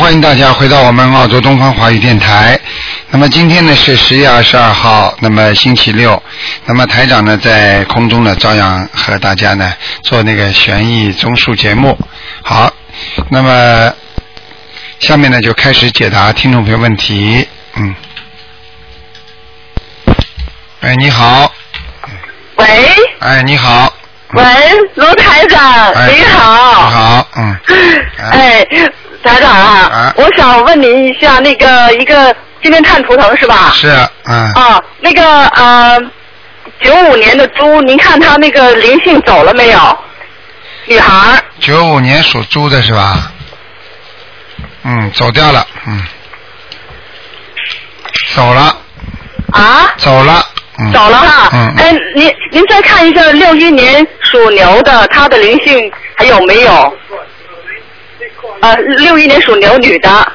欢迎大家回到我们澳洲东方华语电台。那么今天呢是十月二十二号，那么星期六。那么台长呢在空中呢照样和大家呢做那个悬疑综述节目。好，那么下面呢就开始解答听众朋友问题。嗯。哎，你好。喂。哎，你好。喂，卢台长，哎你好。你好，嗯。哎，台长啊，啊我想问您一下，那个一个今天看图腾是吧？是，嗯。啊，那个呃，九五年的猪，您看他那个灵性走了没有？女孩儿九五年属猪的是吧？嗯，走掉了，嗯，走了，啊，走了，嗯，走了哈。嗯哎，您您再看一下六一年属牛的，他的灵性还有没有？呃，六一年属牛女的。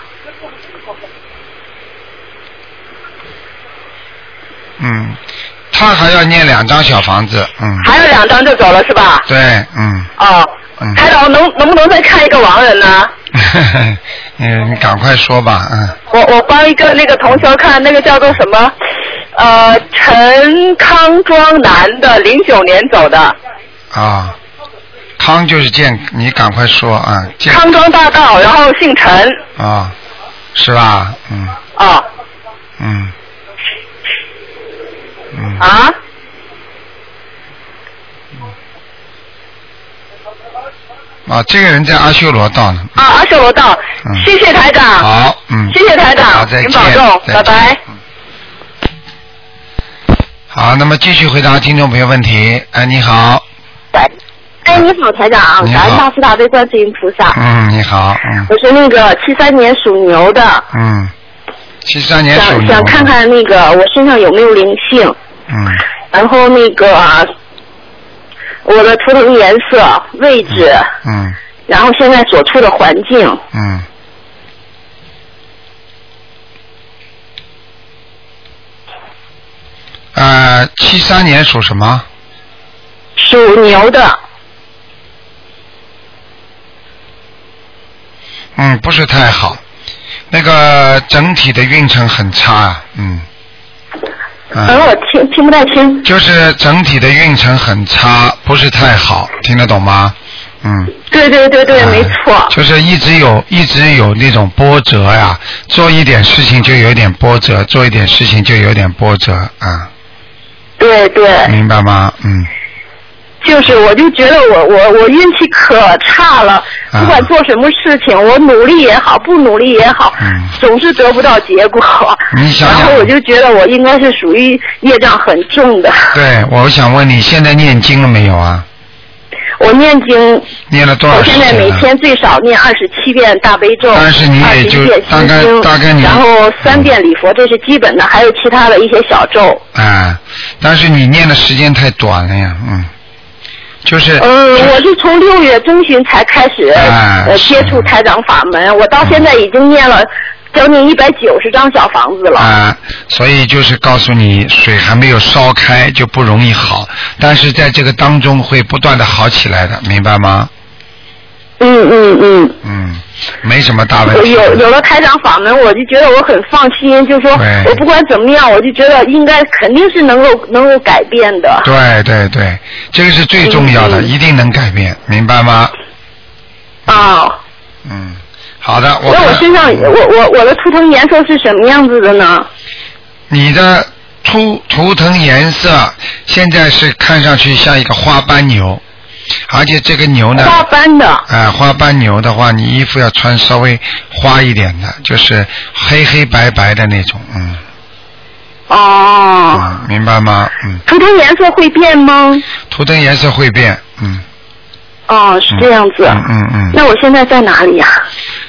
嗯，他还要念两张小房子，嗯，还有两张就走了是吧？对，嗯，哦，嗯台长能能不能再看一个亡人呢？嗯，你赶快说吧，嗯，我我帮一个那个同学看，那个叫做什么？呃，陈康庄男的，零九年走的，啊，康就是健，你赶快说啊，健康庄大道，然后姓陈，啊，是吧？嗯。啊。嗯。嗯，啊，啊，这个人在阿修罗道呢，啊，阿修罗道。嗯，谢谢台长，好，嗯，谢谢台好，长，再见，您保重，拜拜。嗯好，那么继续回答听众朋友问题。哎，你好，哎，你好，台长，感恩大慈大悲观世音菩萨。嗯，你好，嗯。我是那个七三年属牛的，嗯，七三年属想牛想，想看看那个我身上有没有灵性，嗯。然后那个啊我的图腾颜色、位置，嗯。然后现在所处的环境。嗯。呃，七三年属什么？属牛的，嗯，不是太好，那个整体的运程很差啊，嗯。嗯，嗯，我听听不太清。就是整体的运程很差，不是太好，听得懂吗？嗯。对对对对，哎没错。就是一直有一直有那种波折呀，做一点事情就有点波折，做一点事情就有点波折啊，对对，明白吗？嗯，就是我就觉得我我我运气可差了，啊不管做什么事情，我努力也好，不努力也好，嗯 总是得不到结果。你想想然后我就觉得我应该是属于业障很重的。对，我想问你现在念经了没有啊？我念经，念了多少我现？在每天最少念二十七遍大悲咒，但是你也二十一就遍大概大概你然后三遍礼佛，这是基本的，还有其他的一些小咒。啊，但是你念的时间太短了呀，嗯，就是。嗯，我是从六月中旬才开始、接触台长法门，我到现在已经念了将近一百九十张小房子了。啊，所以就是告诉你，水还没有烧开就不容易好，但是在这个当中会不断的好起来的，明白吗？嗯嗯嗯。嗯，没什么大问题。有有了台长法门，我就觉得我很放心，就说我不管怎么样，我就觉得应该肯定是能够能够改变的。对对对，这个是最重要的，一定能改变，明白吗？啊，嗯，好的，我看那我身上我我我的图腾颜色是什么样子的呢？你的图图腾颜色现在是看上去像一个花斑牛，而且这个牛呢，花斑的。啊，花斑牛的话，你衣服要穿稍微花一点的，就是黑黑白白的那种，嗯，哦，嗯，明白吗？嗯，图腾颜色会变吗？图腾颜色会变，嗯，哦，是这样子。嗯嗯嗯。那我现在在哪里呀、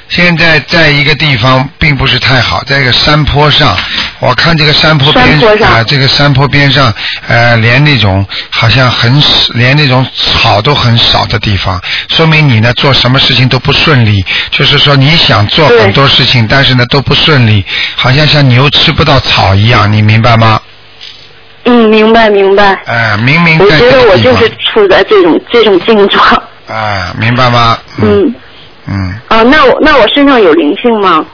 现在在一个地方并不是太好，在一个山坡上，我看这个山坡边啊，这个山坡边上，呃，连那种好像很少连那种草都很少的地方，说明你呢做什么事情都不顺利，就是说你想做很多事情，但是呢都不顺利，好像像牛吃不到草一样，你明白吗？嗯，明白明白。哎、明明我觉得我就是处在这种这种境状。哎、明白吗？嗯，嗯，啊，那我那我身上有灵性吗？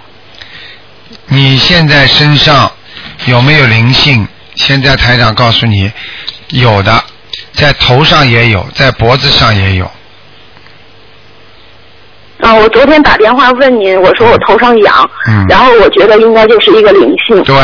你现在身上有没有灵性？现在台长告诉你，有的，在头上也有，在脖子上也有。啊，我昨天打电话问您，我说我头上痒，嗯然后我觉得应该就是一个灵性，对，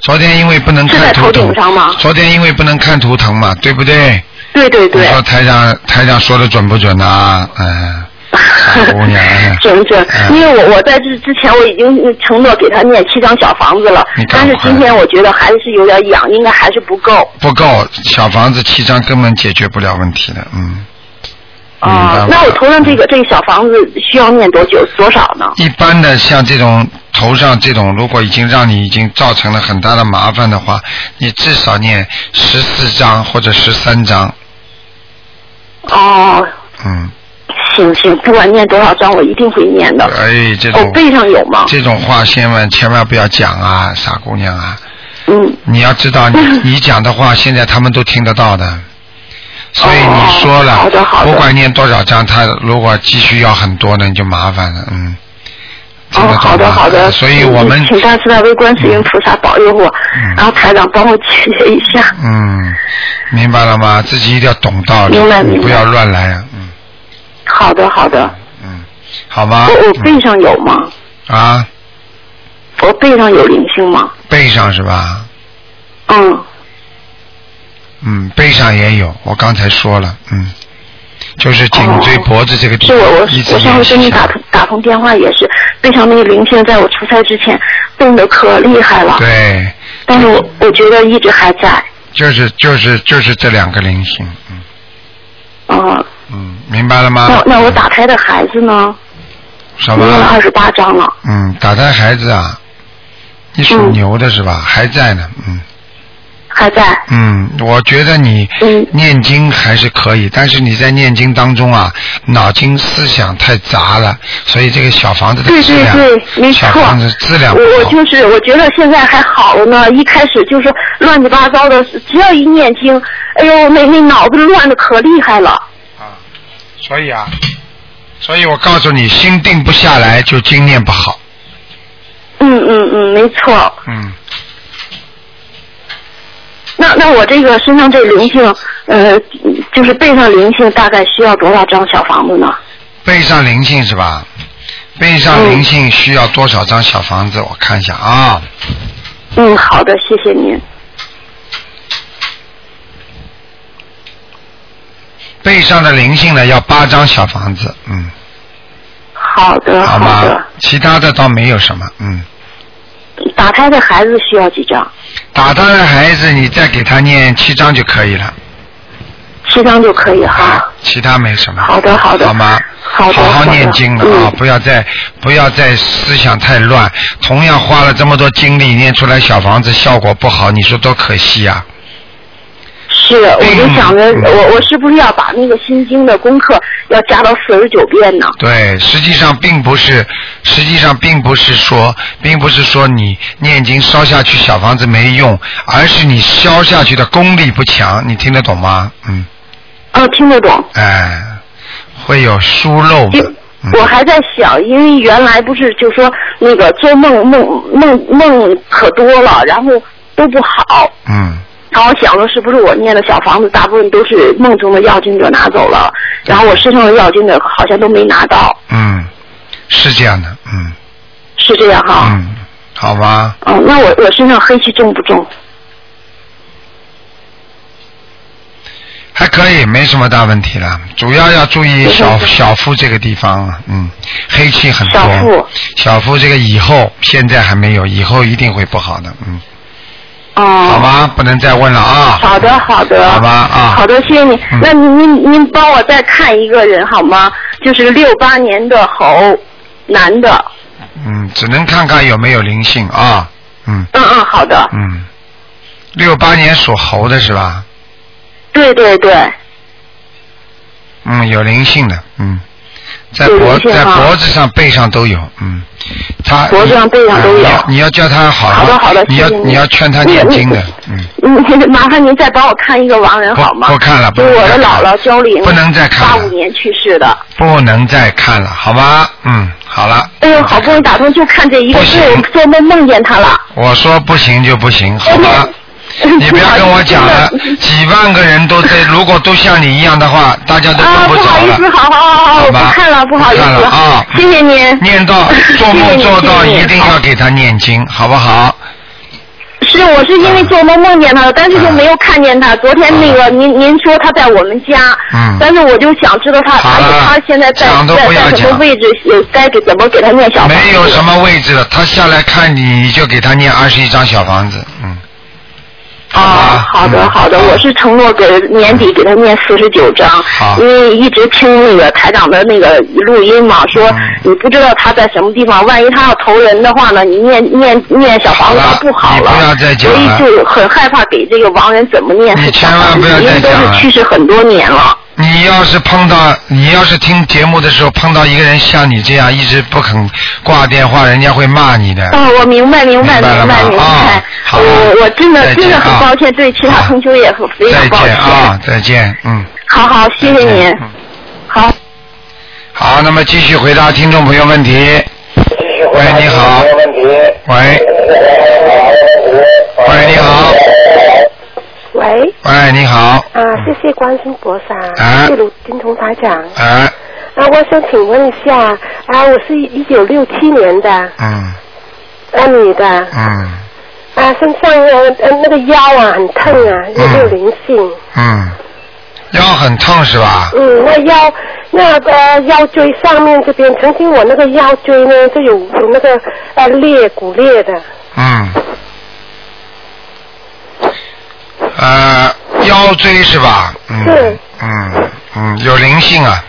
昨天因为不能是在头看图腾顶上吗？昨天因为不能看图腾嘛，对不对？对对对。你，说台长台长说的准不准呐、嗯，傻姑娘，准准？嗯，因为我我在这之前我已经承诺给他念七张小房子了但是今天我觉得还是有点痒，应该还是不够。不够，小房子七张根本解决不了问题的，嗯。啊吗，那我头上这个这个小房子需要念多久多少呢？一般的像这种头上这种，如果已经让你已经造成了很大的麻烦的话，你至少念十四张或者十三章，哦，嗯，行行，不管念多少章，我一定会念的。哎，这种我背上有吗？这种话千万千万不要讲啊，傻姑娘啊！嗯，你要知道，你 你讲的话，现在他们都听得到的。所以你说了，哦好的好的不管念多少章，他如果继续要很多呢，你就麻烦了，嗯。听得哦，好的好的。所以我们请大慈大悲观世音菩萨保佑我，嗯然后台长帮我解决一下。嗯，明白了吗？自己一定要懂道理，明白明白不要乱来啊，嗯好的好的，嗯，好吗？我我背上有吗？嗯啊，我背上有灵性吗？背上是吧？嗯，嗯，背上也有，我刚才说了，嗯，就是颈椎、哦脖子这个地是我我方我上次跟你打。通打通电话也是背上那个灵性，在我出差之前动的可厉害了，对，但是我我觉得一直还在。就是就是就是这两个灵性，嗯嗯，嗯，明白了吗？那那我打胎的孩子呢？什么？念了二十八章了。嗯，打胎孩子啊，你属嗯牛的是吧？还在呢，嗯还在。嗯，我觉得你嗯念经还是可以，但是你在念经当中啊，脑筋思想太杂了，所以这个小房子的对质量，对对，没错。小房子质量不我我。就是我觉得现在还好了呢，一开始就是乱七八糟的，只要一念经，哎呦，那那脑子乱的可厉害了。啊，所以啊，所以我告诉你，心定不下来就经念不好。嗯嗯嗯，没错。嗯，那那我这个身上这灵性，呃，就是背上灵性，大概需要多少张小房子呢？背上灵性是吧？背上灵性需要多少张小房子？我看一下啊。嗯，好的，谢谢您。背上的灵性呢要八张小房子，嗯，好的，好好吗的。？其他的倒没有什么，嗯。打胎的孩子需要几张？打他的孩子，你再给他念七章就可以了，七章就可以哈。啊，其他没什么。好的好的好吗？好的好好念经了啊！嗯不要再不要再思想太乱。同样花了这么多精力念出来小房子，效果不好，你说多可惜啊！是，我就想着，嗯我我是不是要把那个心经的功课要加到四十九遍呢？对，实际上并不是，实际上并不是说，并不是说你念经烧下去小房子没用，而是你烧下去的功力不强，你听得懂吗？嗯，哦，听得懂。哎，会有疏漏的我还在想，因为原来不是就说那个做梦梦梦梦可多了，然后都不好。嗯，然后我想着是不是我念的小房子大部分都是梦中的要经者拿走了，然后我身上的要经者好像都没拿到，嗯，是这样的，嗯是这样哈？嗯，好吧，嗯，那我我身上黑气重不重？还可以，没什么大问题了。主要要注意小小腹这个地方，嗯，黑气很多。小腹小腹这个以后现在还没有，以后一定会不好的，嗯，哦。好吗？不能再问了啊。好的，好的。好吧啊好的，谢谢你。嗯那您您您帮我再看一个人好吗？就是六八年的猴，男的。嗯，只能看看有没有灵性啊。嗯嗯嗯，好的。嗯，六八年属猴的是吧？对对对。嗯，有灵性的，嗯，在脖在脖子上、背上都有，嗯，他脖子上背上都有你要你要叫他好好的好的你要你你要劝他念经的，嗯，嗯，麻烦您再帮我看一个亡人不好吗？不看了不就我的姥姥焦玲，不能再看了八五年去世的。不能再看了，好吧？嗯，好了。哎呦，好不容易打通，就看这一个，我做梦梦见他了。我说不行就不行，好吧？你不要跟我讲了，几万个人都在，如果都像你一样的话，大家都啊，用着了。不好意思，好好好好，我不看了，不好意不看了思啊 谢谢您。念到做梦做到，一定要给他念经，好不好？是，我是因为做梦梦见他了，但是就没有看见他。昨天那个您您说他在我们家，嗯但是我就想知道他他好了他现在在什么位置，有该给怎么给他念小房子？没有什么位置了，他下来看你，你就给他念二十一张小房子，嗯。啊，好的嗯好的，我是承诺给年底给他念四十九章，因为一直听那个台长的那个录音嘛，说嗯你不知道他在什么地方，万一他要投人的话呢，你念念念小房子好了他不好了。不要再讲所以就很害怕给这个亡人怎么念千万不要因为都再讲了是去世很多年了。你要是碰到，你要是听节目的时候碰到一个人像你这样一直不肯挂电话，人家会骂你的。哦，我明白明白明白明白明啊，好我我真再见的真的很啊抱歉，对其他好同学也很非再常抱歉。见啊，再见，嗯。好好，谢谢再见您嗯。好。好，那么继续回答听众朋友问题。喂，你好。喂。喂，你好。喂，喂，你好。啊，谢谢关心菩萨，啊谢谢卢金彤台长。啊，啊，我想请问一下，啊，我是一九六七年的，嗯啊，女的，嗯啊，身上呃呃那个腰啊很疼啊，有没有灵性？嗯，腰很痛是吧？嗯，那腰那个腰椎上面这边，曾经我那个腰椎呢就有有那个呃裂骨裂的，嗯。呃，腰椎是吧？嗯。是。嗯嗯，有灵性啊。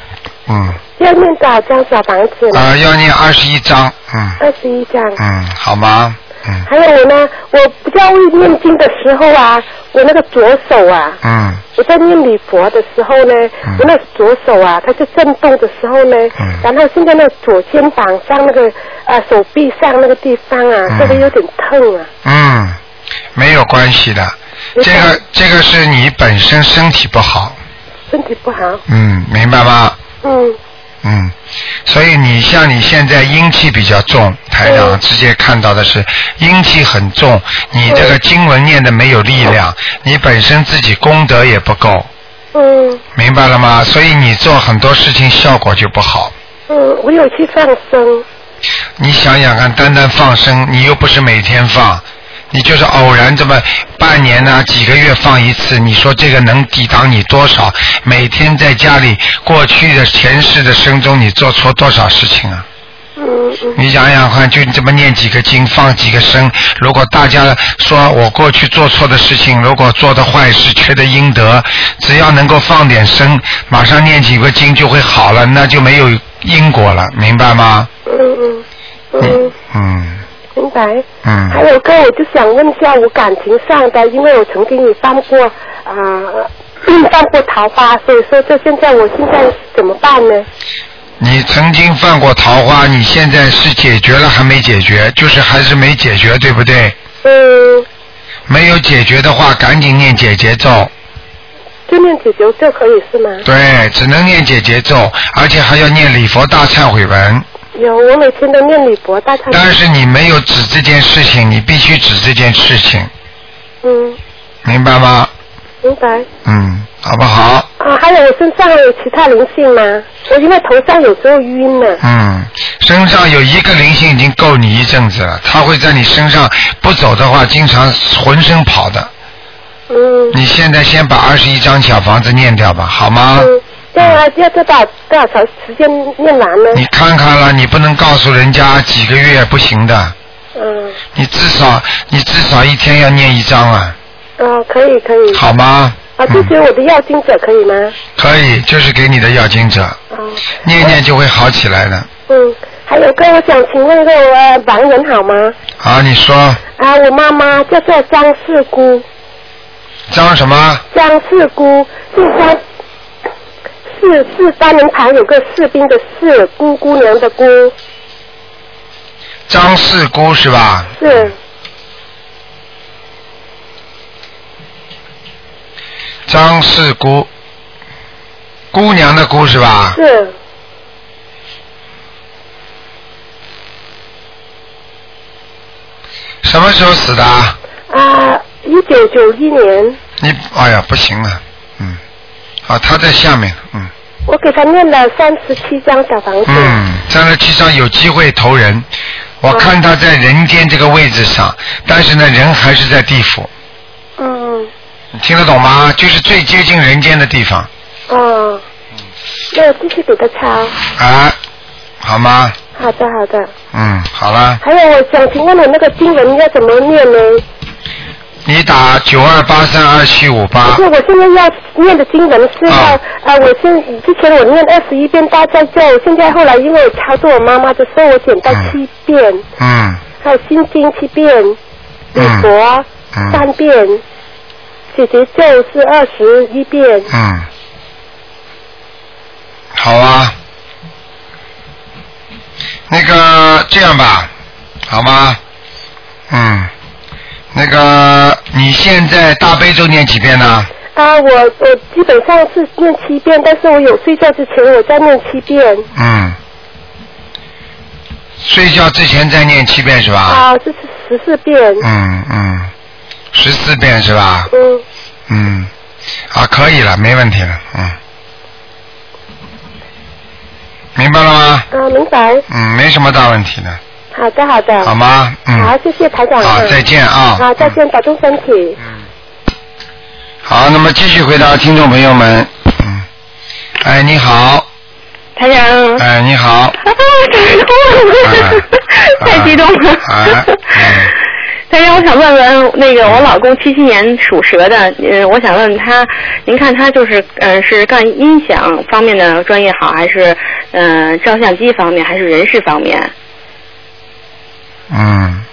嗯。要念多少张小房子啊？呃，要念二十一张。嗯二十一张。嗯，好吗？嗯还有我呢，我比较会念经的时候啊，我那个左手啊，嗯我在念礼佛的时候呢，嗯我那左手啊，它是震动的时候呢，嗯然后现在那左肩膀上那个啊手臂上那个地方啊，嗯这个有点痛啊。嗯，没有关系的。这个这个是你本身身体不好，身体不好。嗯，明白吗？嗯嗯，所以你像你现在阴气比较重，台长嗯直接看到的是阴气很重，你这个经文念的没有力量，你本身自己功德也不够，嗯明白了吗？所以你做很多事情效果就不好。嗯，我有去放生。你想想看，单单放生，你又不是每天放，你就是偶然这么半年呢、几个月放一次，你说这个能抵挡你多少？每天在家里，过去的前世的生中，你做错多少事情啊？你想想看，就这么念几个经，放几个生。如果大家说我过去做错的事情，如果做的坏事缺的阴德，只要能够放点生，马上念几个经就会好了，那就没有因果了，明白吗？嗯嗯嗯，嗯明白。嗯。还有个，我就想问一下我感情上的，因为我曾经也犯过啊、犯过桃花，所以说这现在我现在怎么办呢？你曾经犯过桃花，你现在是解决了还没解决？就是还是没解决，对不对？嗯，没有解决的话，赶紧念解结咒。就念解结咒可以是吗？对，只能念解结咒，而且还要念礼佛大忏悔文。有，我每天都念礼佛大忏。但是你没有指这件事情，你必须指这件事情，嗯，明白吗？明白。嗯，好不好？啊，还有我身上还有其他灵性吗？我因为头上有时候晕呢。嗯，身上有一个灵性已经够你一阵子了，它会在你身上不走的话，经常浑身跑的。嗯。你现在先把二十一张小房子念掉吧，好吗？嗯，这样啊，要多少多少时间念完呢？你看看了，你不能告诉人家几个月不行的，嗯，你至少你至少一天要念一张啊，哦，可以可以。好吗？啊，这些我的要经者可以吗？可以，就是给你的要经者，哦，念念就会好起来的。嗯，还有个，我想请问个呃盲人好吗？好，你说啊，我妈妈叫做张四姑，张什么？张四姑，姓张，士士单人旁有个士兵的士，姑姑娘的姑，张四姑是吧？是张四姑，姑娘的姑是吧？是什么时候死的？啊，一九九一年，你哎呀，不行了，嗯，啊，他在下面，嗯我给他念了三十七张小房子。嗯，三十七张有机会投人，我看他在人间这个位置上，但是呢，人还是在地府，嗯你听得懂吗？就是最接近人间的地方，哦，那我继续给他抄。啊，好吗？好的好的。嗯，好了，还有，我想请问你那个经文要怎么念呢？你打九二八三二七五八。不是，，我现在要念的经文是要啊。啊、我现之前我念二十一遍大悲咒，现在后来因为我操作我妈妈的时候，我减到嗯七遍，嗯还有心经七遍，礼嗯佛嗯。三遍，姐姐咒是二十一遍。嗯，好啊，那个这样吧，好吗？嗯，那个你现在大悲咒念几遍呢？啊，我我基本上是念七遍，但是我有睡觉之前我再念七遍。嗯，睡觉之前再念七遍是吧？啊，这是十四遍。嗯嗯，十四遍是吧？嗯，嗯，啊，可以了，没问题了，嗯，明白了吗？啊，明白。嗯，没什么大问题的，好的，好的。好吗？嗯。好，谢谢台长。好，嗯再见啊。好，再见，保重身体。嗯。好，那么继续回答听众朋友们。嗯。哎，你好。台长。哎，你好。啊，太激动了。哎，嗯。台长，我想问问那个我老公七七年属蛇的，嗯，我想问问他，您看他就是呃是干音响方面的专业好，还是呃照相机方面，还是人事方面？嗯。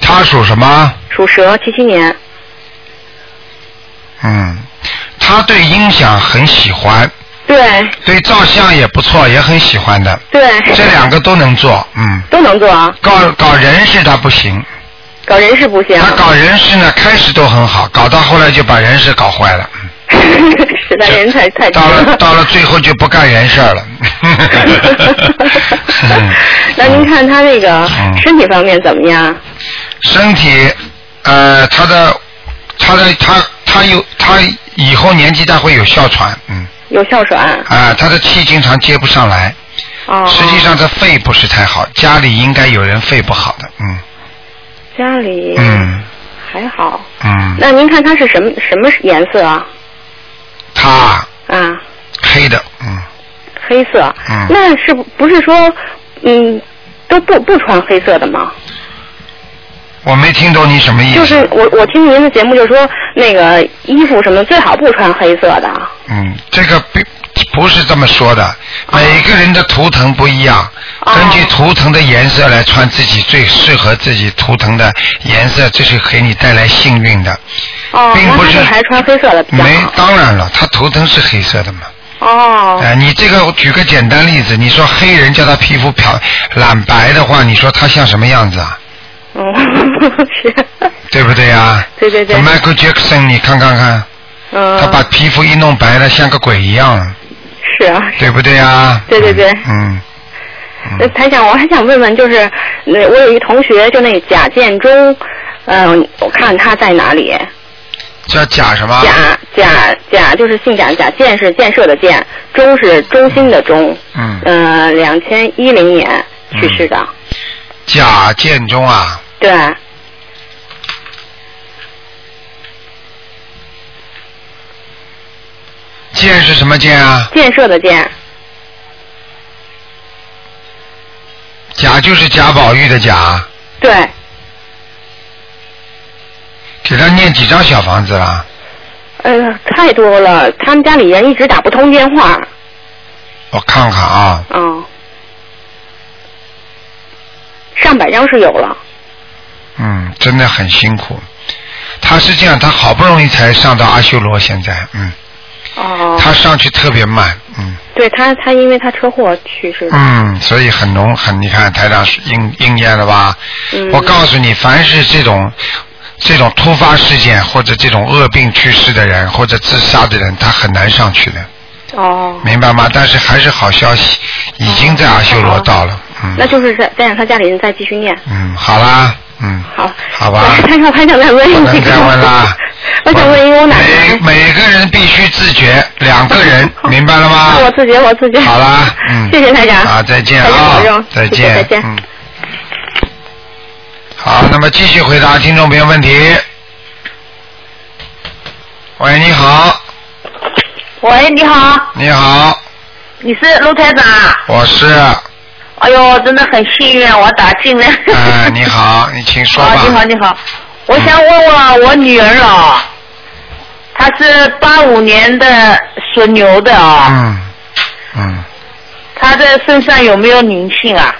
他属什么？属蛇，七七年。嗯，他对音响很喜欢，对对照相也不错，也很喜欢的。对。这两个都能做，嗯。都能做啊。搞搞人事他不行，搞人事不行。他搞人事呢，开始都很好，搞到后来就把人事搞坏了。实在人太太到了到了最后就不干人事儿了。那您看他那个嗯身体方面怎么样？身体，呃，他的他的他他有他以后年纪大会有哮喘，嗯，有哮喘。啊、他的气经常接不上来。哦。实际上他肺不是太好，家里应该有人肺不好的，嗯家里嗯还好。嗯，那您看他是什么什么颜色啊？他啊，黑的，嗯黑色。嗯那是不不是说，嗯，都不不穿黑色的吗？我没听懂你什么意思。就是我我听您的节目就说那个衣服什么最好不穿黑色的。嗯，这个不不是这么说的，哦每个人的图腾不一样，根据图腾的颜色来穿自己最适合自己图腾的颜色，这是给你带来幸运的。哦，并不是那还穿黑色的没。，当然了，他图腾是黑色的嘛。哦。哎、你这个我举个简单例子，你说黑人叫他皮肤漂染白的话，你说他像什么样子啊？嗯，是。对不对呀？对对对。Michael Jackson，你看看看，嗯。他把皮肤一弄白了，像个鬼一样，是啊。对不对呀？对对对。嗯。呃，台长，我还想问问，就是，那，我有一同学，就那贾建中，嗯、我看他在哪里？叫贾什么？贾贾贾就是姓贾，贾建是建设的建，中是中心的中。嗯。呃，两千一零年去世的。贾建中啊，对。建是什么建啊？建设的建。贾就是贾宝玉的贾，对。给他念几张小房子了？呃，太多了，他们家里人一直打不通电话。我看看啊，嗯。上百张是有了。嗯，真的很辛苦。他是这样，他好不容易才上到阿修罗，现在，嗯，哦，他上去特别慢，嗯对他他因为他车祸去世的。嗯，所以很浓很，你看台长应应验了吧？嗯。我告诉你，凡是这种这种突发事件或者这种恶病去世的人或者自杀的人，他很难上去的，哦。明白吗？但是还是好消息，已经在阿修罗道了，嗯那就是再再让他家里人再继续念。嗯，好啦，嗯，好。好吧。还想还想再问一个。不能再问啦。我想问一个我奶奶。每每个人必须自觉，两个人，明白了吗？我自觉，我自觉。好啦，嗯。谢谢台长。好，再见啊，再谢谢再见，嗯。好，那么继续回答听众朋友问题。喂，你好，喂，你好，你好，你是陆台长啊？我是，哎呦，真的很幸运，我打进来。哎，你好，你请说啊，吧。你好，你好，我想问问我女儿啊，她是八五年的属牛的啊，嗯嗯，她的身上有没有灵性啊？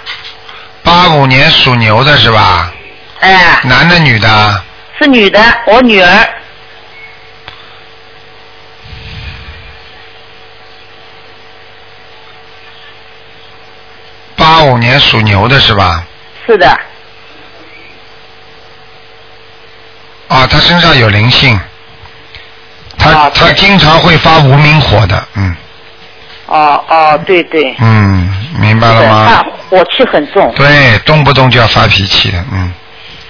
八五年属牛的是吧？哎，男的女的？是女的，我女儿。八五年属牛的是吧？是的，啊，他身上有灵性，他、啊他经常会发无名火的，嗯哦哦，对对。嗯，明白了她吗？火气很重。对，动不动就要发脾气的，嗯，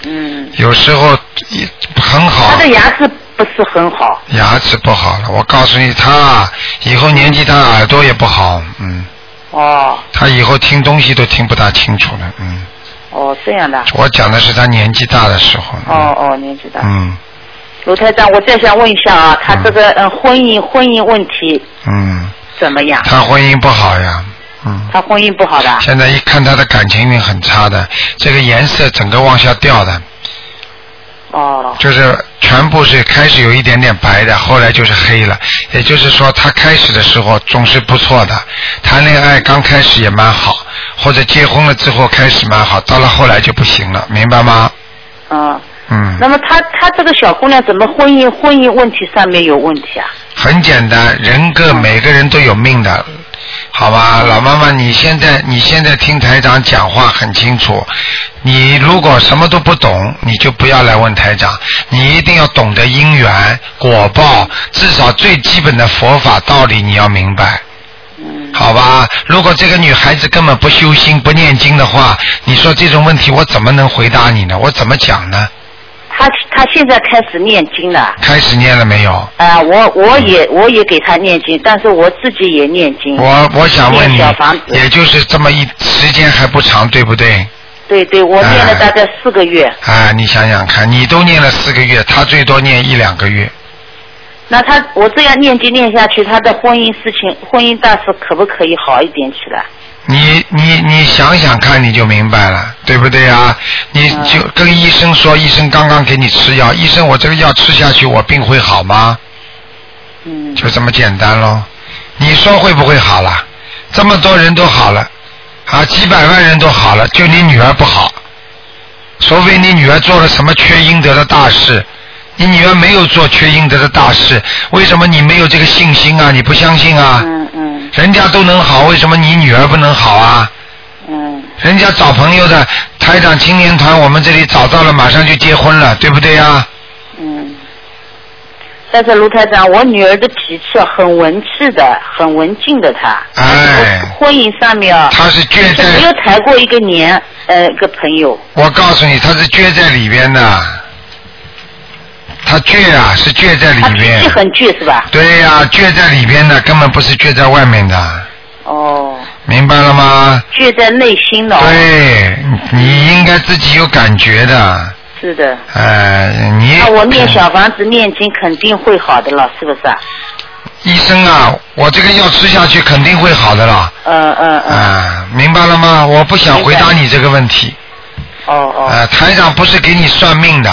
嗯。有时候也很好他，的牙齿不是很好。牙齿不好了。我告诉你，他以后年纪大，耳朵也不好，嗯，哦他以后听东西都听不大清楚了，嗯。哦，这样的。我讲的是他年纪大的时候，哦哦，年纪大。嗯卢台长，我再想问一下啊，他这个嗯婚姻婚姻问题嗯，怎么样？他婚姻不好呀，嗯。他婚姻不好的。现在一看他的感情运很差的，这个颜色整个往下掉的，哦就是全部是开始有一点点白的，后来就是黑了。也就是说，他开始的时候总是不错的，谈恋爱刚开始也蛮好，或者结婚了之后开始蛮好，到了后来就不行了，明白吗？嗯。嗯，那么他他这个小姑娘怎么婚姻婚姻问题上面有问题啊？很简单，人各每个人都有命的，好吧，老妈妈，你现在你现在听台长讲话很清楚，你如果什么都不懂，你就不要来问台长，你一定要懂得因缘果报，至少最基本的佛法道理你要明白。好吧，如果这个女孩子根本不修心、不念经的话，你说这种问题我怎么能回答你呢？我怎么讲呢？她她现在开始念经了。开始念了没有？啊、我我也我也给她念经，但是我自己也念经。我我想问你也就是这么一时间还不长，对不对？对对，我念了大概四个月。啊，你想想看，你都念了四个月，他最多念一两个月。那他我这样念经念下去，他的婚姻事情、婚姻大事可不可以好一点起来？你你你想想看，你就明白了，对不对啊？你就跟医生说，医生刚刚给你吃药，医生我这个药吃下去，我病会好吗？嗯。就这么简单喽。你说会不会好了？这么多人都好了，啊，几百万人都好了，就你女儿不好。除非你女儿做了什么缺阴德的大事，你女儿没有做缺阴德的大事，为什么你没有这个信心啊？你不相信啊？嗯嗯人家都能好，为什么你女儿不能好啊？嗯人家找朋友的台长青年团，我们这里找到了，马上就结婚了，对不对呀、嗯。但是卢台长，我女儿的脾气很文气的，很文静的她。哎，婚姻上面啊，她是倔没在，有谈过一个年，呃，一个朋友。我告诉你，她是倔在里边的，她倔啊，是倔在里边脾边气。很倔是吧？对呀、倔在里边的，根本不是倔在外面的，哦，明白了吗？倔在内心的、哦。对，你应该自己有感觉的，是的。呃，你那我念小房子念经肯定会好的了，是不是啊？医生啊，我这个药吃下去肯定会好的了。嗯嗯嗯。啊，明白了吗？我不想回答你这个问题。哦哦。呃，台长不是给你算命的。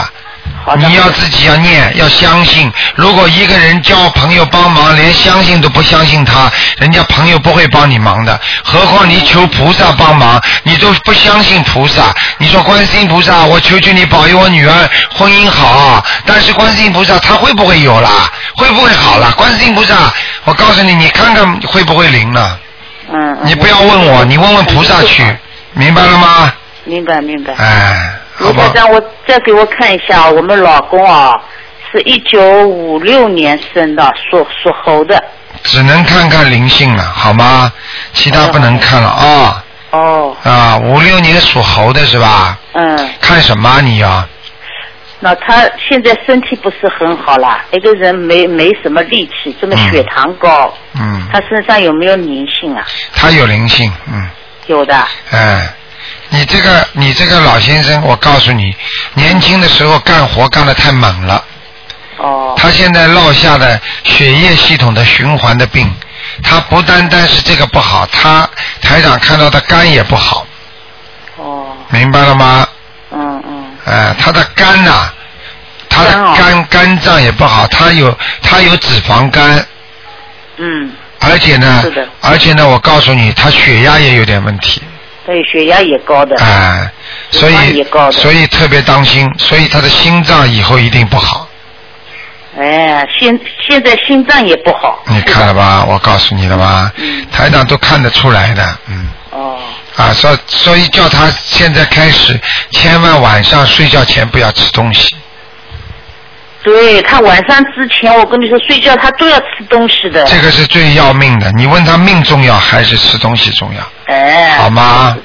你要自己要念，要相信。如果一个人交朋友帮忙，连相信都不相信他，人家朋友不会帮你忙的。何况你求菩萨帮忙，你都不相信菩萨。你说观世音菩萨，我求求你保佑我女儿婚姻好，但是观世音菩萨他会不会有啦？会不会好啦？观世音菩萨，我告诉你，你看看会不会灵了？嗯。嗯你不要问我，你问问菩萨去，明白了吗？明白明白。哎。卢台长，我再给我看一下，我们老公啊，是一九五六年生的，属属猴的。只能看看灵性了，好吗？其他不能看了啊、哦，啊！五六年属猴的是吧？嗯，看什么啊你呀、那他现在身体不是很好啦，一个人没没什么力气，这么嗯血糖高，嗯，他身上有没有灵性啊？他有灵性，嗯，有的。哎，你这个你这个老先生，我告诉你，年轻的时候干活干得太猛了，哦。他现在落下的血液系统的循环的病，他不单单是这个不好，他台长看到他肝也不好，哦，明白了吗？嗯嗯。哎，他的肝呐、他的肝哦。肝肝脏也不好，他有他有脂肪肝，嗯，而且呢而且呢，我告诉你，他血压也有点问题，对，血压也高的。哎，所以所以特别当心，所以他的心脏以后一定不好，哎，现现在心脏也不好。你看了吧？我告诉你了吧？嗯台长都看得出来的，嗯。哦，啊，所所以叫他现在开始，千万晚上睡觉前不要吃东西。对他晚上之前，我跟你说睡觉他都要吃东西的。这个是最要命的。你问他命重要还是吃东西重要？哎。好吗？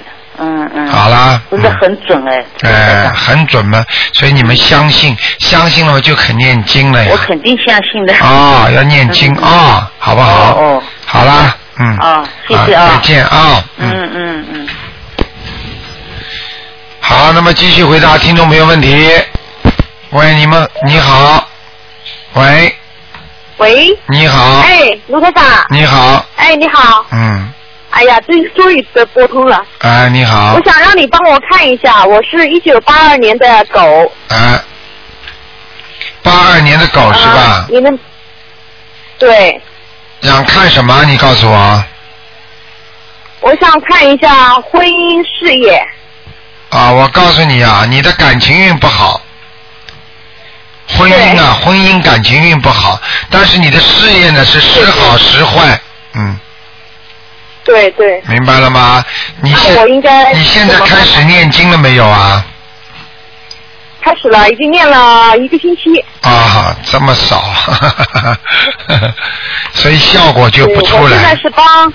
嗯嗯。好啦不是很准哎。哎、很准嘛，所以你们相信，相信了我就肯念经了呀我。肯定相信的。哦，要念经 嗯啊、好不好？哦哦好啦，嗯。啊谢谢啊再见啊。嗯嗯嗯。好，那么继续回答听众朋友问题。喂，你们你好，喂，喂，你好，哎，卢科长，你好，哎，你好，嗯，哎呀，终终于得拨通了。哎，你好我，想让你帮我看一下，我是一九八二年的狗，哎，八二年的狗是吧啊？你们？对，想看什么？你告诉我。我想看一下婚姻事业。啊，我告诉你啊，你的感情运不好，婚姻啊，婚姻感情运不好，但是你的事业呢是时好时坏，嗯，对对，明白了吗？你我应该你现在开始念经了没有啊？开始了，已经念了一个星期。啊，这么少，所以效果就不出来我现在。是帮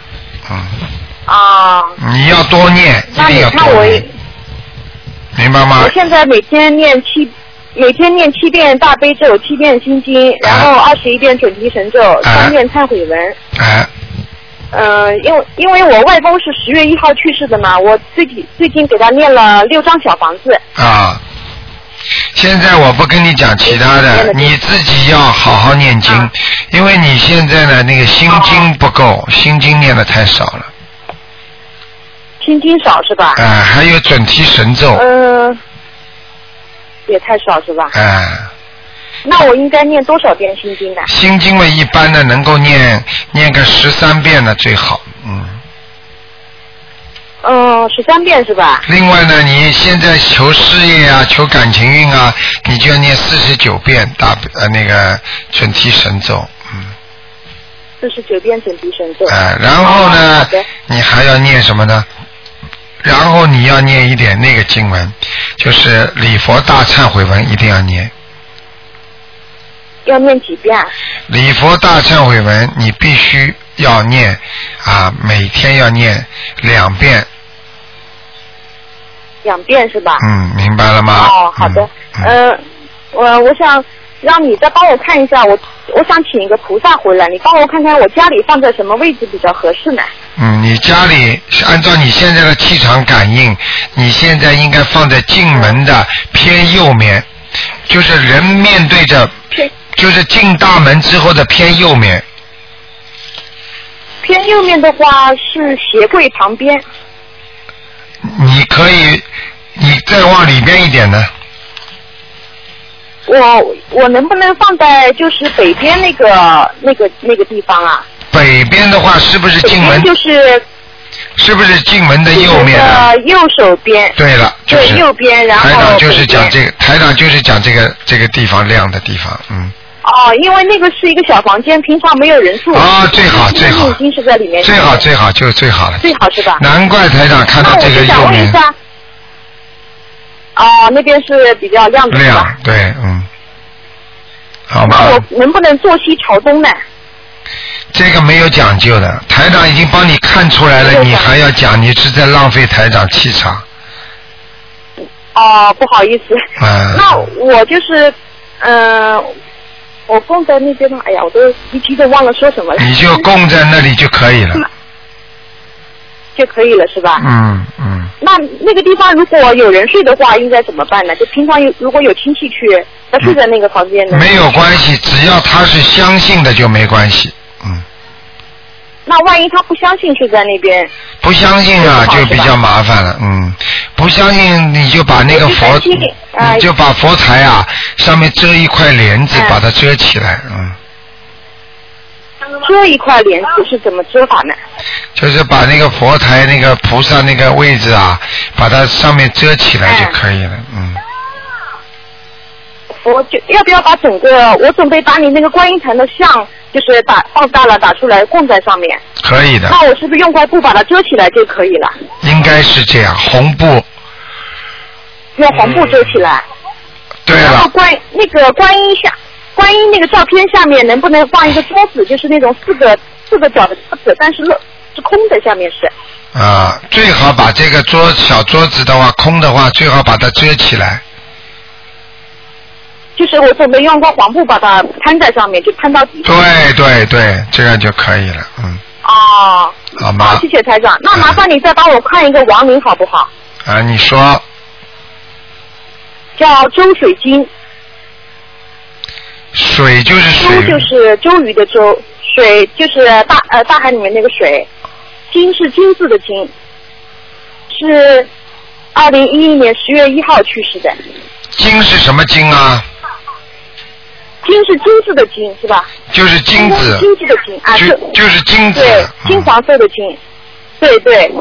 嗯，啊，你要多念，一定要多念，明白吗我？现在每天念七。每天念七遍大悲咒，七遍心经，然后二十一遍准提神咒，啊三遍忏悔文。哎，嗯，因为因为我外公是十月一号去世的嘛，我最近最近给他念了六张小房子。啊，现在我不跟你讲其他的，你自己要好好念经，啊因为你现在呢那个心经不够，心经念的太少了，心经少是吧？啊、还有准提神咒，嗯、也太少是吧？哎、那我应该念多少遍心经呢？心经嘛一般呢能够念念个十三遍呢最好，嗯。嗯，十三遍是吧？另外呢，你现在求事业啊，求感情运啊，你就要念四十九遍大呃那个准提神咒，嗯，四十九遍准提神咒。哎、然后哦呢你还要念什么呢？然后你要念一点那个经文，就是礼佛大忏悔文一定要念。要念几遍啊？礼佛大忏悔文你必须要念啊，每天要念两遍，两遍是吧？嗯，明白了吗？哦，好的。嗯呃，我我想让你再帮我看一下，我我想请一个菩萨回来，你帮我看看我家里放在什么位置比较合适呢？嗯，你家里是按照你现在的气场感应，你现在应该放在进门的偏右面，就是人面对着，偏就是进大门之后的偏右面。偏右面的话是鞋柜旁边，你可以，你再往里边一点呢，我我能不能放在就是北边那个那个那个地方啊？北边的话是不是进门边？就是是不是进门的右面啊？呃右手边。对了，就是对右边然后台长就是讲这个，台长就是讲这个这个地方亮的地方，嗯，哦，因为那个是一个小房间，平常没有人住。啊最好最好已经是在里面。最好最好就是最好了。最好是吧？难怪台长看到这个那我就想右面问一下，哦，那边是比较亮的对，嗯，好那吧，我能不能坐西朝东呢？这个没有讲究的，台长已经帮你看出来了，你还要讲，你是在浪费台长气场。哦，不好意思。嗯那我就是，嗯、我供在那边呢。哎呀，我都一提都忘了说什么了。你就供在那里就可以了。就可以了，是吧？嗯嗯，那那个地方如果有人睡的话，应该怎么办呢？就平常有如果有亲戚去，他睡在那个房间呢？没有关系，只要他是相信的就没关系。嗯，那万一他不相信睡在那边，不相信啊，就比较麻烦了。嗯，不相信你就把那个佛你就把佛台啊上面遮一块帘子，嗯把它遮起来。嗯，遮一块帘子是怎么遮法呢？就是把那个佛台那个菩萨那个位置啊，把它上面遮起来就可以了。嗯，我就要不要把整个，我准备把你那个观音堂的像，就是打放大了打出来供在上面，可以的，那我是不是用块布把它遮起来就可以了？应该是这样。红布，用红布遮起来。对然后，观那个观音下，观音那个照片下面能不能放一个桌子，就是那种四个四个角的桌子，但是漏是空的，下面是。啊，最好把这个桌小桌子的话空的话，最好把它遮起来。就是我准备用个黄布把它摊在上面，就摊到底。对对对，这样就可以了。嗯，哦，好吗好，？谢谢台长。那麻烦你再帮我看一个亡灵好不好？啊，你说叫周水晶，水就是周水，就是周瑜的周，水就是大呃大海里面那个水，金是金字的金，是二零一一年十月一号去世的。金是什么金啊？金是金字的金是吧？就是金子，金子的金啊，就是就是金子。对，金嗯黄色的金，对对。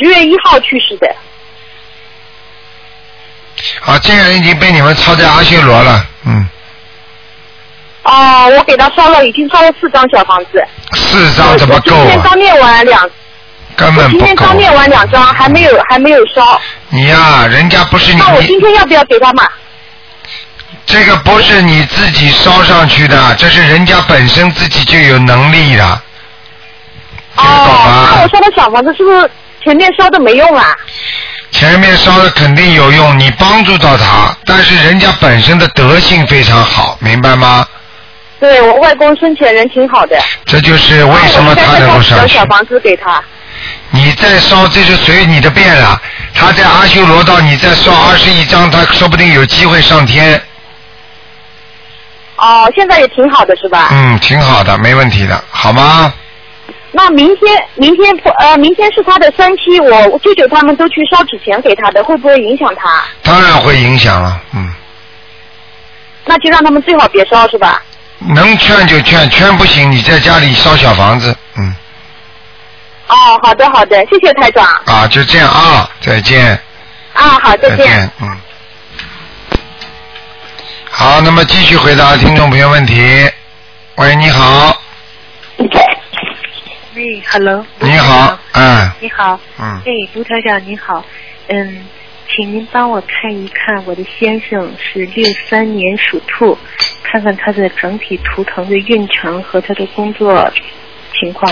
十月一号去世的，啊，这个人已经被你们抄在阿修罗了，嗯，哦，我给他烧了，已经烧了四张小房子。四张怎么够啊？今天刚念完两，根本不够今天刚。念完两张，还没有还没有烧。你呀、人家不是你那我今天要不要给他买？这个不是你自己烧上去的，这是人家本身自己就有能力的，哦，那我？烧的小房子是不是前面烧的没用啊？前面烧的肯定有用，你帮助到他，但是人家本身的德性非常好，明白吗？对我外公生前人挺好的。这就是为什么他能够烧上去小。房子给他。你再烧，这就随你的便了。他在阿修罗道，你再烧二十一章，他说不定有机会上天。哦，现在也挺好的是吧？嗯，挺好的，没问题的，好吗？那明天，明天不呃，明天是他的三期，我我舅舅他们都去烧纸钱给他的，会不会影响他？当然会影响了，嗯，那就让他们最好别烧是吧？能劝就劝，劝不行，你在家里烧小房子，嗯，哦，好的好的，谢谢台长。啊，就这样啊，再见，啊，好，再见。再见，嗯。好，那么继续回答听众朋友问题。喂，你好，喂，Hello，你好，嗯你好，嗯，哎，卢台长你好，嗯，请您帮我看一看我的先生是六三年属兔，看看他的整体图腾的运程和他的工作情况。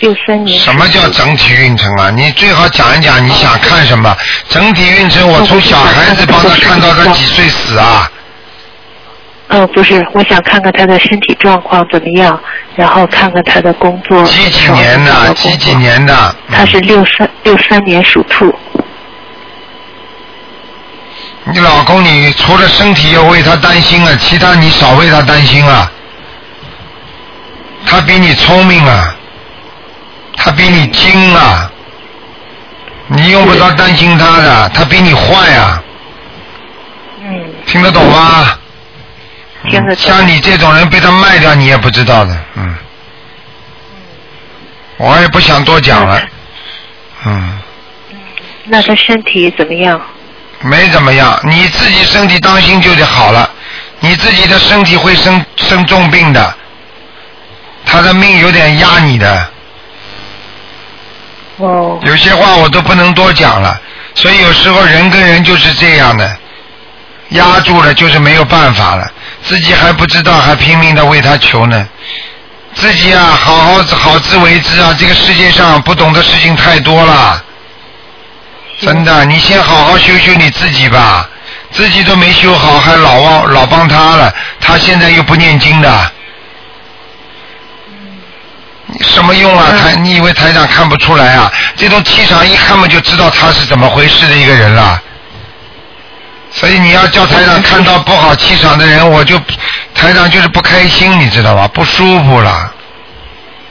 六三年什么叫整体运程啊？你最好讲一讲你想看什么。整体运程，我从小孩子帮他看到他几岁死啊？嗯，不是，我想看看他的身体状况怎么样，然后看看他的工作。几几年的？几几？年的？他是六三六三年属兔。你老公，你除了身体要为他担心啊，其他你少为他担心啊。他比你聪明啊，他比你精啊，你用不着担心他的，他比你坏啊，嗯，听得懂吗？像你这种人被他卖掉，你也不知道的，嗯。我也不想多讲了，嗯，那他身体怎么样？没怎么样，你自己身体当心就得好了。你自己的身体会生生重病的，他的命有点压你的。哦。有些话我都不能多讲了，所以有时候人跟人就是这样的，压住了就是没有办法了，自己还不知道，还拼命的为他求呢。自己啊，好好好自为之啊！这个世界上不懂的事情太多了，真的，你先好好修修你自己吧。自己都没修好，还老忘老帮他了，他现在又不念经的，什么用啊？台，你以为台长看不出来啊？这种气场一看嘛就知道他是怎么回事的一个人了。所以你要叫台长看到不好气场的人，我就台长就是不开心，你知道吧？不舒服了。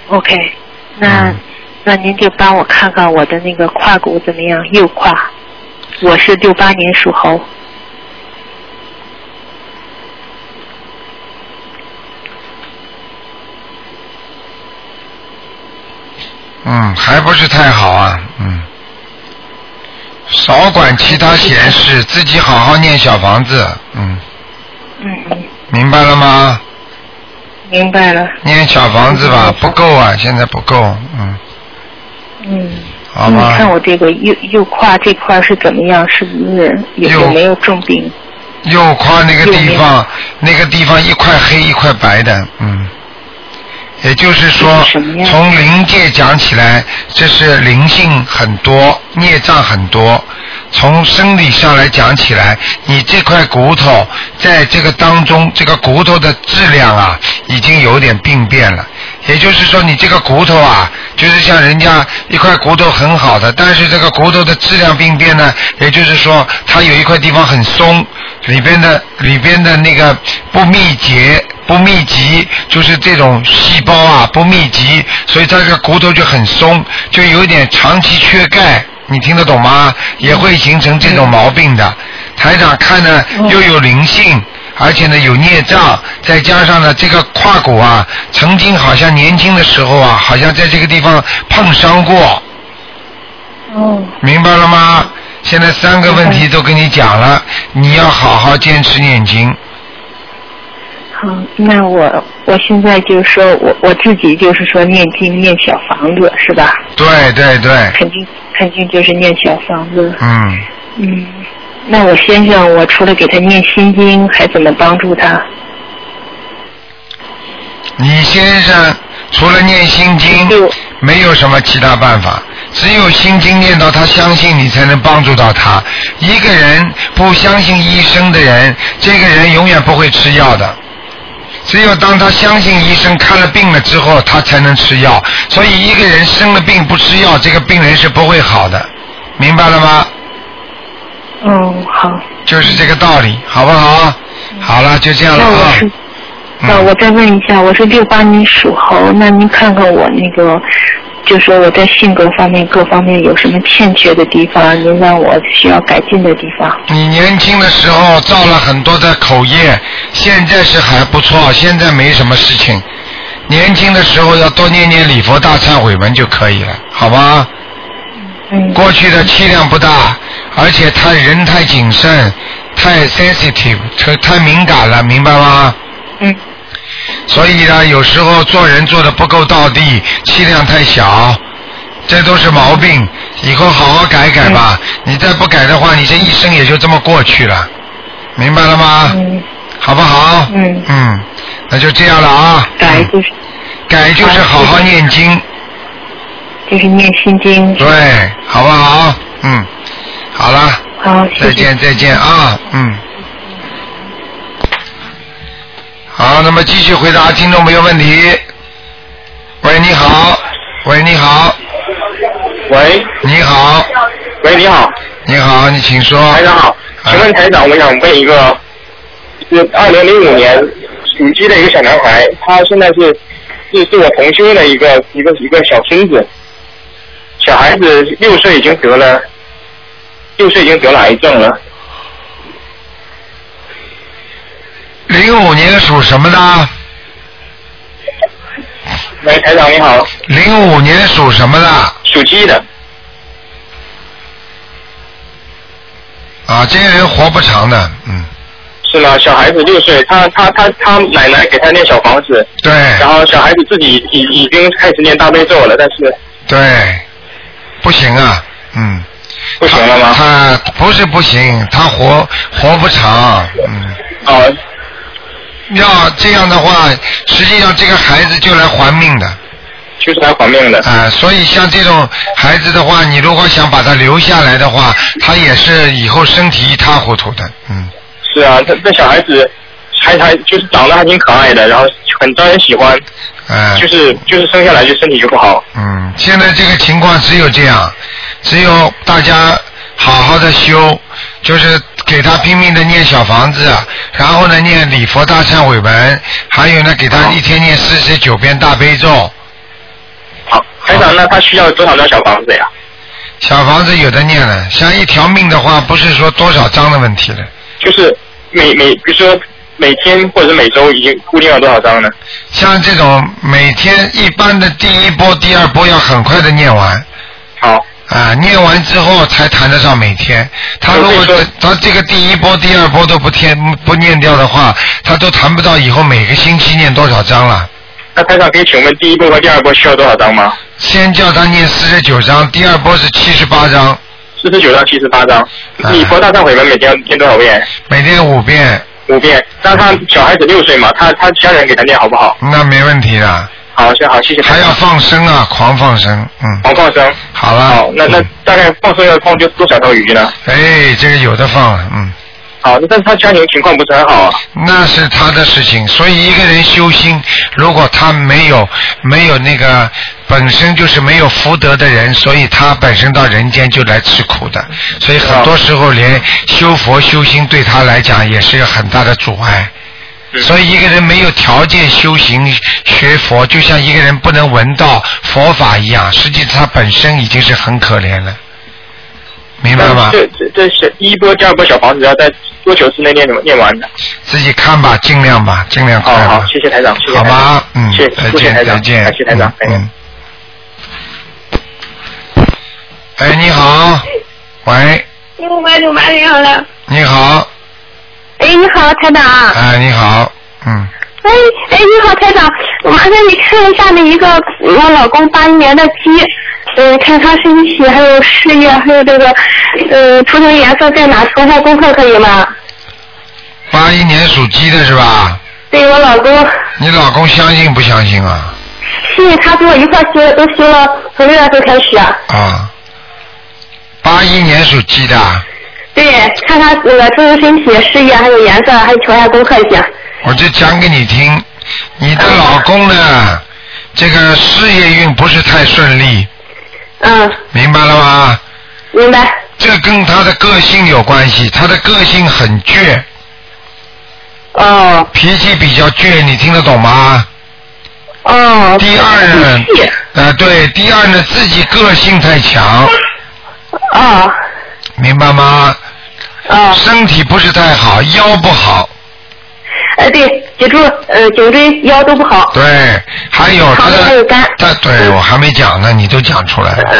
OK，那、嗯那您就帮我看看我的那个胯骨怎么样？右胯，我是六八年属猴。嗯，还不是太好啊，嗯。少管其他闲事，自己好好念小房子，嗯，嗯嗯，明白了吗？明白了。念小房子吧，不够啊，现在不够，嗯，嗯。好吧你看我这个右右胯这块是怎么样？是不是有有没有重病？右胯那个地方，那个地方一块黑一块白的，嗯。也就是说，从灵界讲起来，这是灵性很多，孽障很多。从生理上来讲起来，你这块骨头在这个当中，这个骨头的质量啊，已经有点病变了。也就是说，你这个骨头啊，就是像人家一块骨头很好的，但是这个骨头的质量病变呢，也就是说，它有一块地方很松，里边的里边的那个不密结、不密集，就是这种细胞啊不密集，所以它这个骨头就很松，就有一点长期缺钙。你听得懂吗？也会形成这种毛病的。台长看呢，又有灵性，而且呢有孽障，再加上呢这个胯骨啊，曾经好像年轻的时候啊，好像在这个地方碰伤过。哦。明白了吗？现在三个问题都跟你讲了，你要好好坚持念经。好，那我我现在就是说我我自己就是说念经念小房子是吧？对对对，肯定肯定就是念小房子。嗯，嗯，那我先生，我除了给他念心经，还怎么帮助他？你先生除了念心经，没有什么其他办法，只有心经念到他相信你，才能帮助到他。一个人不相信医生的人，这个人永远不会吃药的。只有当他相信医生看了病了之后，他才能吃药。所以一个人生了病不吃药，这个病人是不会好的，明白了吗？嗯，好。就是这个道理，好不好？好了，就这样了啊。那我是，呃，我再问一下，我是六八年属猴，那您看看我那个，就说我在性格方面各方面有什么欠缺的地方，您让我需要改进的地方。你年轻的时候造了很多的口业，现在是还不错，现在没什么事情。年轻的时候要多念念礼佛大忏悔文就可以了，好吗？嗯。过去的气量不大，而且他人太谨慎，太 sensitive，太太敏感了，明白吗？嗯。所以呢，有时候做人做的不够到地，气量太小，这都是毛病。以后好好改改吧。你再不改的话，你这一生也就这么过去了，明白了吗？嗯。好不好？嗯。嗯，那就这样了啊。改就是。改就是好好念经。就是念心经。对，好不好？嗯，好了。好，再见再见啊，嗯。好，那么继续回答听众朋友问题。喂，你好。喂，你好。喂。你好。喂，你好。你好，你请说。台长好，请问台长，我想问一个，是二零零五年属鸡的一个小男孩，他现在是是是我同修的一个一个一个小孙子，小孩子六岁已经得了，六岁已经得了癌症了。零五年属什么的？喂，台长你好。零五年属什么的？属鸡的。啊，这个人活不长的，嗯，是吗？小孩子六岁，他他他他奶奶给他念小房子，对然后小孩子自己已已经开始念大悲咒了，但是对，不行啊，嗯。不行了吗？他不是不行，他活活不长，嗯。哦。要这样的话，实际上这个孩子就来还命的。就是来还命的。啊、所以像这种孩子的话，你如果想把他留下来的话，他也是以后身体一塌糊涂的，嗯。是啊，这这小孩子还还就是长得还挺可爱的，然后很招人喜欢，哎、就是就是生下来就身体就不好。嗯，现在这个情况只有这样，只有大家好好的修，就是给他拼命的念小房子，然后呢念礼佛大忏悔文，还有呢给他一天念四十九遍大悲咒。好，台长，那他需要多少张小房子呀？小房子有的念了，像一条命的话，不是说多少张的问题了。就是每每比如说每天或者每周已经固定了多少张呢？像这种每天一般的第一波、第二波要很快的念完。好。啊，念完之后才谈得上每天。他如果说他这个第一波、第二波都不填不念掉的话，他都谈不到以后每个星期念多少章了。那台长可以请问第一波和第二波需要多少章吗？先叫他念四十九章，第二波是七十八章。四十九张、七十八张。你佛大忏悔文每天要念多少遍？每天五遍。五遍。那他小孩子六岁嘛，他他家人给他念好不好？那没问题的。好，行好，谢谢。还要放生啊，狂放生，嗯。狂放生。好了。好，那那大概放生要放就多少条鱼呢？哎，这个有的放了，嗯。好，那但是他家庭情况不是很好啊。那是他的事情，所以一个人修心，如果他没有没有那个本身就是没有福德的人，所以他本身到人间就来吃苦的，所以很多时候连修佛修心对他来讲也是很大的阻碍。所以一个人没有条件修行学佛，就像一个人不能闻到佛法一样，实际他本身已经是很可怜了，明白吗？这这这是第一波、第二波小房子要在多久之内念念完的？自己看吧，尽量吧，尽量快吧。好好，谢谢台长，谢谢好台长吧，嗯，谢谢再见，谢谢台长，再见，感谢台长，嗯。哎，你好，喂。你好，哎，你好，台长。哎，你好，嗯，哎哎，你好，台长，麻烦你看一下那一个我老公八一年的鸡，嗯，看他身体还有事业还有这个，呃，图腾颜色在哪，做下功课可以吗？八一年属鸡的是吧？对我老公，你老公相信不相信啊？信他跟我一块儿修的，都修了，从六月份开始。啊，八一年属鸡的，对，看他那个图腾身体、事业还有颜色，还有求下功课一些。我就讲给你听，你的老公呢，这个事业运不是太顺利，嗯，明白了吗？明白。这跟他的个性有关系，他的个性很倔。哦。脾气比较倔，你听得懂吗？哦。第二呢，呃，对，第二呢，自己个性太强。啊。明白吗？啊。身体不是太好，腰不好。呃，对，脊柱、呃颈椎、腰都不好。对，还有他的，他对我还没讲呢，你都讲出来了。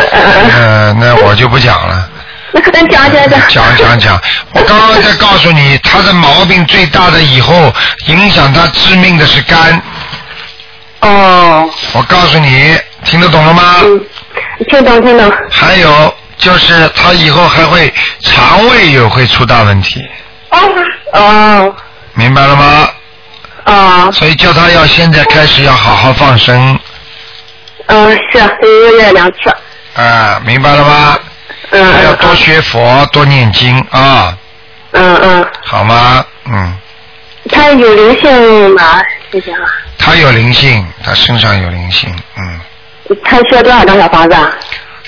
呃，那我就不讲了。那咱讲讲讲。讲讲讲，我刚刚在告诉你，他的毛病最大的以后影响他致命的是肝。哦。我告诉你，听得懂了吗？嗯，听懂听懂。还有就是他以后还会肠胃也会出大问题，哦哦。明白了吗？啊。所以叫他要现在开始要好好放生，嗯，是一个月两次。啊，明白了吗？嗯。还要多学佛，多念经啊，嗯嗯，好吗？嗯，他有灵性吗？谢谢啊。他有灵性，他身上有灵性，嗯。他需要多少张小房子啊？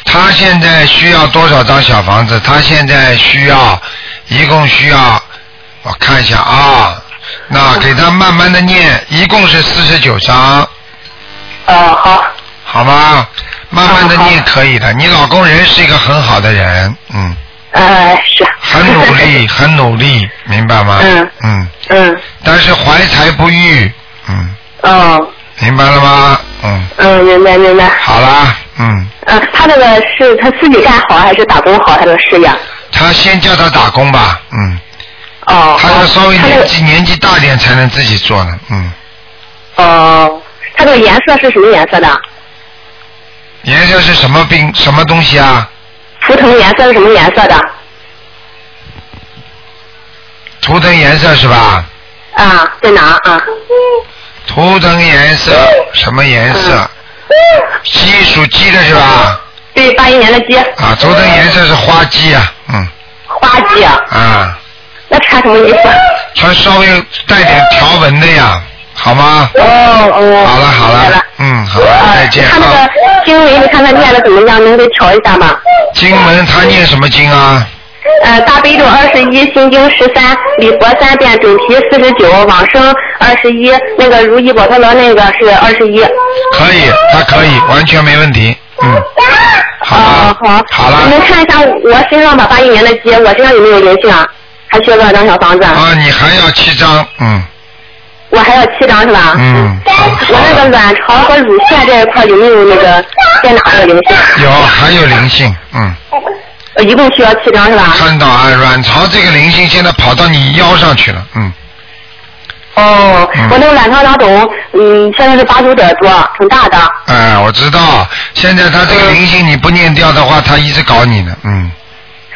他现在需要多少张小房子？他现在需要，一共需要，我看一下啊，那给他慢慢的念，一共是四十九张。啊，好。好吗？慢慢的念可以的。你老公人是一个很好的人，嗯。呃，是。很努力，很努力，明白吗？嗯。嗯。嗯。但是怀才不遇，嗯，哦。明白了吗？嗯。嗯，明白明白。好啦，嗯，呃，他那个是他自己干好还是打工好？他这个事业？他先叫他打工吧，嗯。哦。他要稍微年纪年纪大点才能自己做呢，嗯。哦，他这个颜色是什么颜色的？颜色是什么冰什么东西啊？图腾颜色是什么颜色的？图腾颜色是吧？啊，在哪啊？图腾颜色什么颜色？鸡属鸡的是吧？对，八一年的鸡。啊，图腾颜色是花鸡啊，嗯花鸡啊，啊，那穿什么衣服？穿稍微带点条纹的呀，好吗？哦哦。好了好了了，嗯，好了，再见他那啊。个经文，你看他念的怎么样？能给调一下吗？经文他念什么经啊？呃，大悲咒二十一，心经十三，礼佛三遍，准提四十九，往生二十一，那个如意宝陀罗那个是二十一。可以，他可以，完全没问题，嗯，好哦，好。好了你们看一下我身上吧，八一年的鸡，我身上有没有灵性啊？还需要多少张小房子？啊，你还要七张，嗯我还要七张是吧？嗯，我那个卵巢和乳腺这一块有没有那个在哪个灵性？有还有灵性，嗯，呃一共需要七张是吧？看到啊，卵巢这个灵性现在跑到你腰上去了，嗯，哦，嗯我那个卵巢囊肿，嗯，现在是八九点多，挺大的。哎，我知道，现在他这个灵性你不念掉的话，他一直搞你呢，嗯，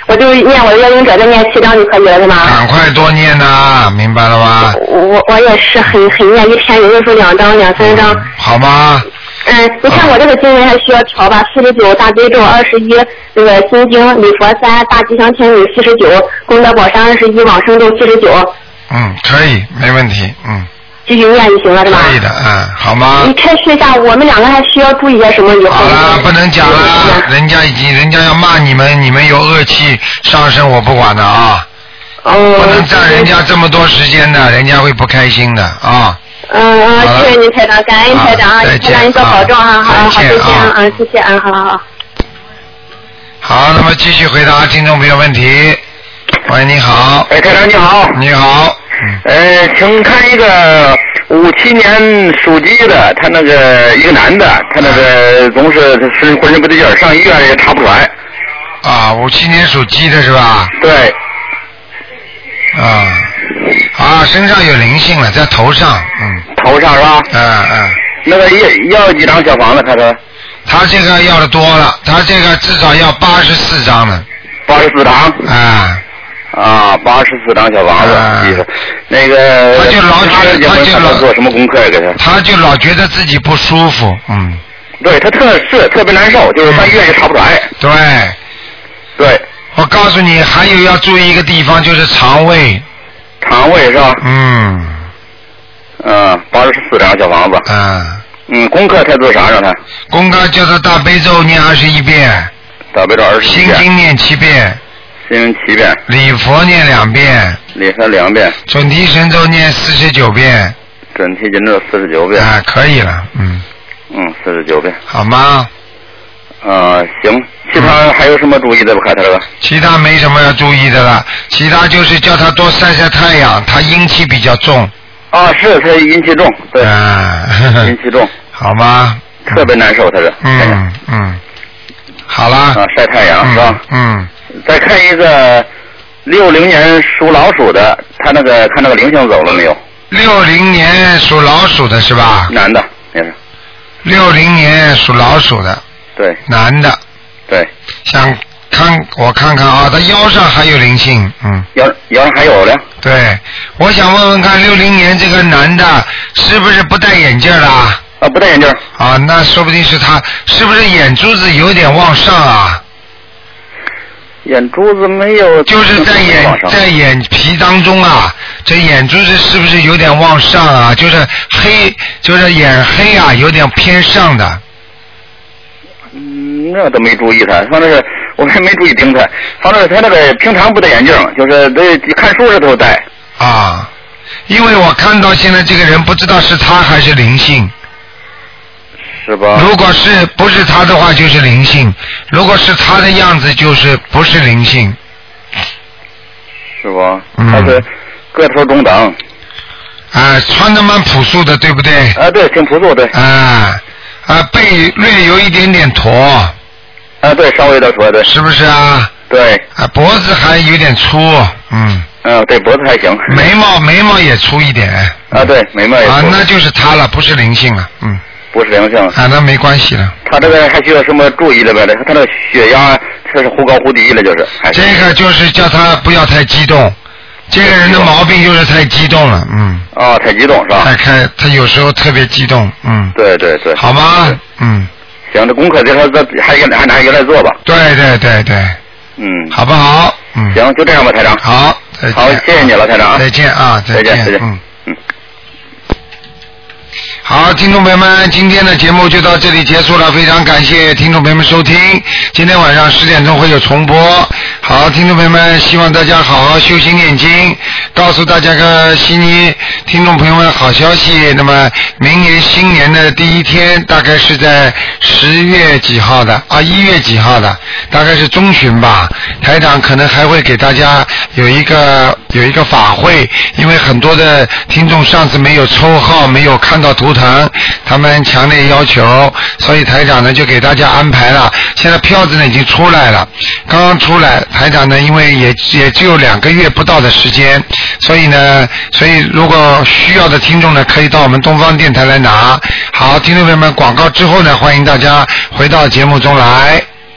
我就念我的要经者再念七张就可以了是吗？赶快多念呐，明白了吧？我我我也是很很念，一天有的时候两张两三张。好吗？嗯，你看我这个经文还需要调吧？四十九大悲咒二十一，那个心经礼佛三，大吉祥天女四十九，功德宝山二十一，往生咒四十九，嗯，可以，没问题，嗯，继续念就行了是吧？可以的，嗯，好吗？你开示一下，我们两个还需要注意些什么？以后好了，不能讲了，人家已经，人家要骂你们，你们有恶气上升，我不管的啊。哦。不能占人家这么多时间的，人家会不开心的啊。嗯嗯，谢谢您台长，感恩台长啊，您多保重啊，好好再见啊谢谢，啊，好好好。好，那么继续回答听众朋友问题。喂，你好。哎，台长你好。你好。呃，请看一个五七年属鸡的，他那个一个男的，他那个总是是浑身不对劲儿，上医院也查不出来。啊，五七年属鸡的是吧？对。啊啊，身上有灵性了，在头上，嗯。头上是吧？嗯嗯。那个要要几张小房子？他说。他这个要的多了，他这个至少要八十四张呢。八十四张。啊。啊，八十四张小房子，意思那个他就老觉得他就老做什么功课呀？给他。他就老觉得自己不舒服，嗯。对他特是特别难受，就是上医院也查不出来。对。对。我告诉你，还有要注意一个地方，就是肠胃。肠胃是吧？嗯。嗯，八十四张小房子。嗯。嗯，功课他做啥让他？功课叫他大悲咒念二十一遍。大悲咒二十一遍。心经念七遍。心经七遍。礼佛念两遍。礼佛两遍。准提神咒念四十九遍。准提神咒四十九遍。啊，可以了，嗯。嗯，四十九遍。好吗？呃，行，其他还有什么注意的不？看他这个。其他没什么要注意的了，其他就是叫他多晒晒太阳，他阴气比较重。啊，是他阴气重，对，啊，阴气重，好吗？特别难受，他是。嗯嗯，好啦。啊，晒太阳、是吧？嗯。再看一个六零年属老鼠的，他那个看那个灵性走了没有？六零年属老鼠的是吧？男的也是。六零年属老鼠的。对。男的。对。想看我看看啊，他腰上还有灵性，嗯。腰腰上还有呢。对，我想问问看，六零年这个男的是不是不戴眼镜的？啊，不戴眼镜。啊，那说不定是他，是不是眼珠子有点往上啊？眼珠子没有。就是在眼在眼皮当中啊，这眼珠子是不是有点往上啊？就是黑，就是眼黑啊，有点偏上的。嗯，那都没注意他，反正是我还没注意盯他，反正他那个平常不戴眼镜，就是对看书时候戴。啊，因为我看到现在这个人不知道是他还是灵性。是吧？如果是不是他的话，就是灵性；如果是他的样子，就是不是灵性。是吧？嗯他是个头中等。啊，穿的蛮朴素的，对不对？啊，对，挺朴素，的。啊啊，背略有一点点驼。啊，对，稍微的驼，对。是不是啊？对。啊，脖子还有点粗，嗯。嗯，对，脖子还行。眉毛眉毛也粗一点。啊，对，眉毛也粗。啊，那就是他了，不是灵性了，嗯。不是灵性。啊，那没关系了。他这个还需要什么注意的呗？他这个血压这是忽高忽低了，就是。这个就是叫他不要太激动，这个人的毛病就是太激动了，嗯。啊，太激动是吧？太开，他有时候特别激动，嗯。对对对。好吗？嗯。行，这功课这说还还还拿一个来做吧。对对对对。嗯。好不好？嗯。行，就这样吧，台长。好。好，谢谢你了，台长。再见啊！再见，再见。嗯嗯。好，听众朋友们，今天的节目就到这里结束了，非常感谢听众朋友们收听。今天晚上十点钟会有重播。好，听众朋友们，希望大家好好修心念经。告诉大家个悉尼听众朋友们好消息，那么明年新年的第一天，大概是在十月几号的啊？一月几号的？大概是中旬吧。台长可能还会给大家有一个有一个法会，因为很多的听众上次没有抽号，没有看到图腾，他们强烈要求，所以台长呢就给大家安排了。现在票子呢已经出来了，刚刚出来，台长呢因为也也只有两个月不到的时间，所以呢，所以如果需要的听众呢，可以到我们东方电台来拿。好，听众朋友们，广告之后呢，欢迎大家回到节目中来。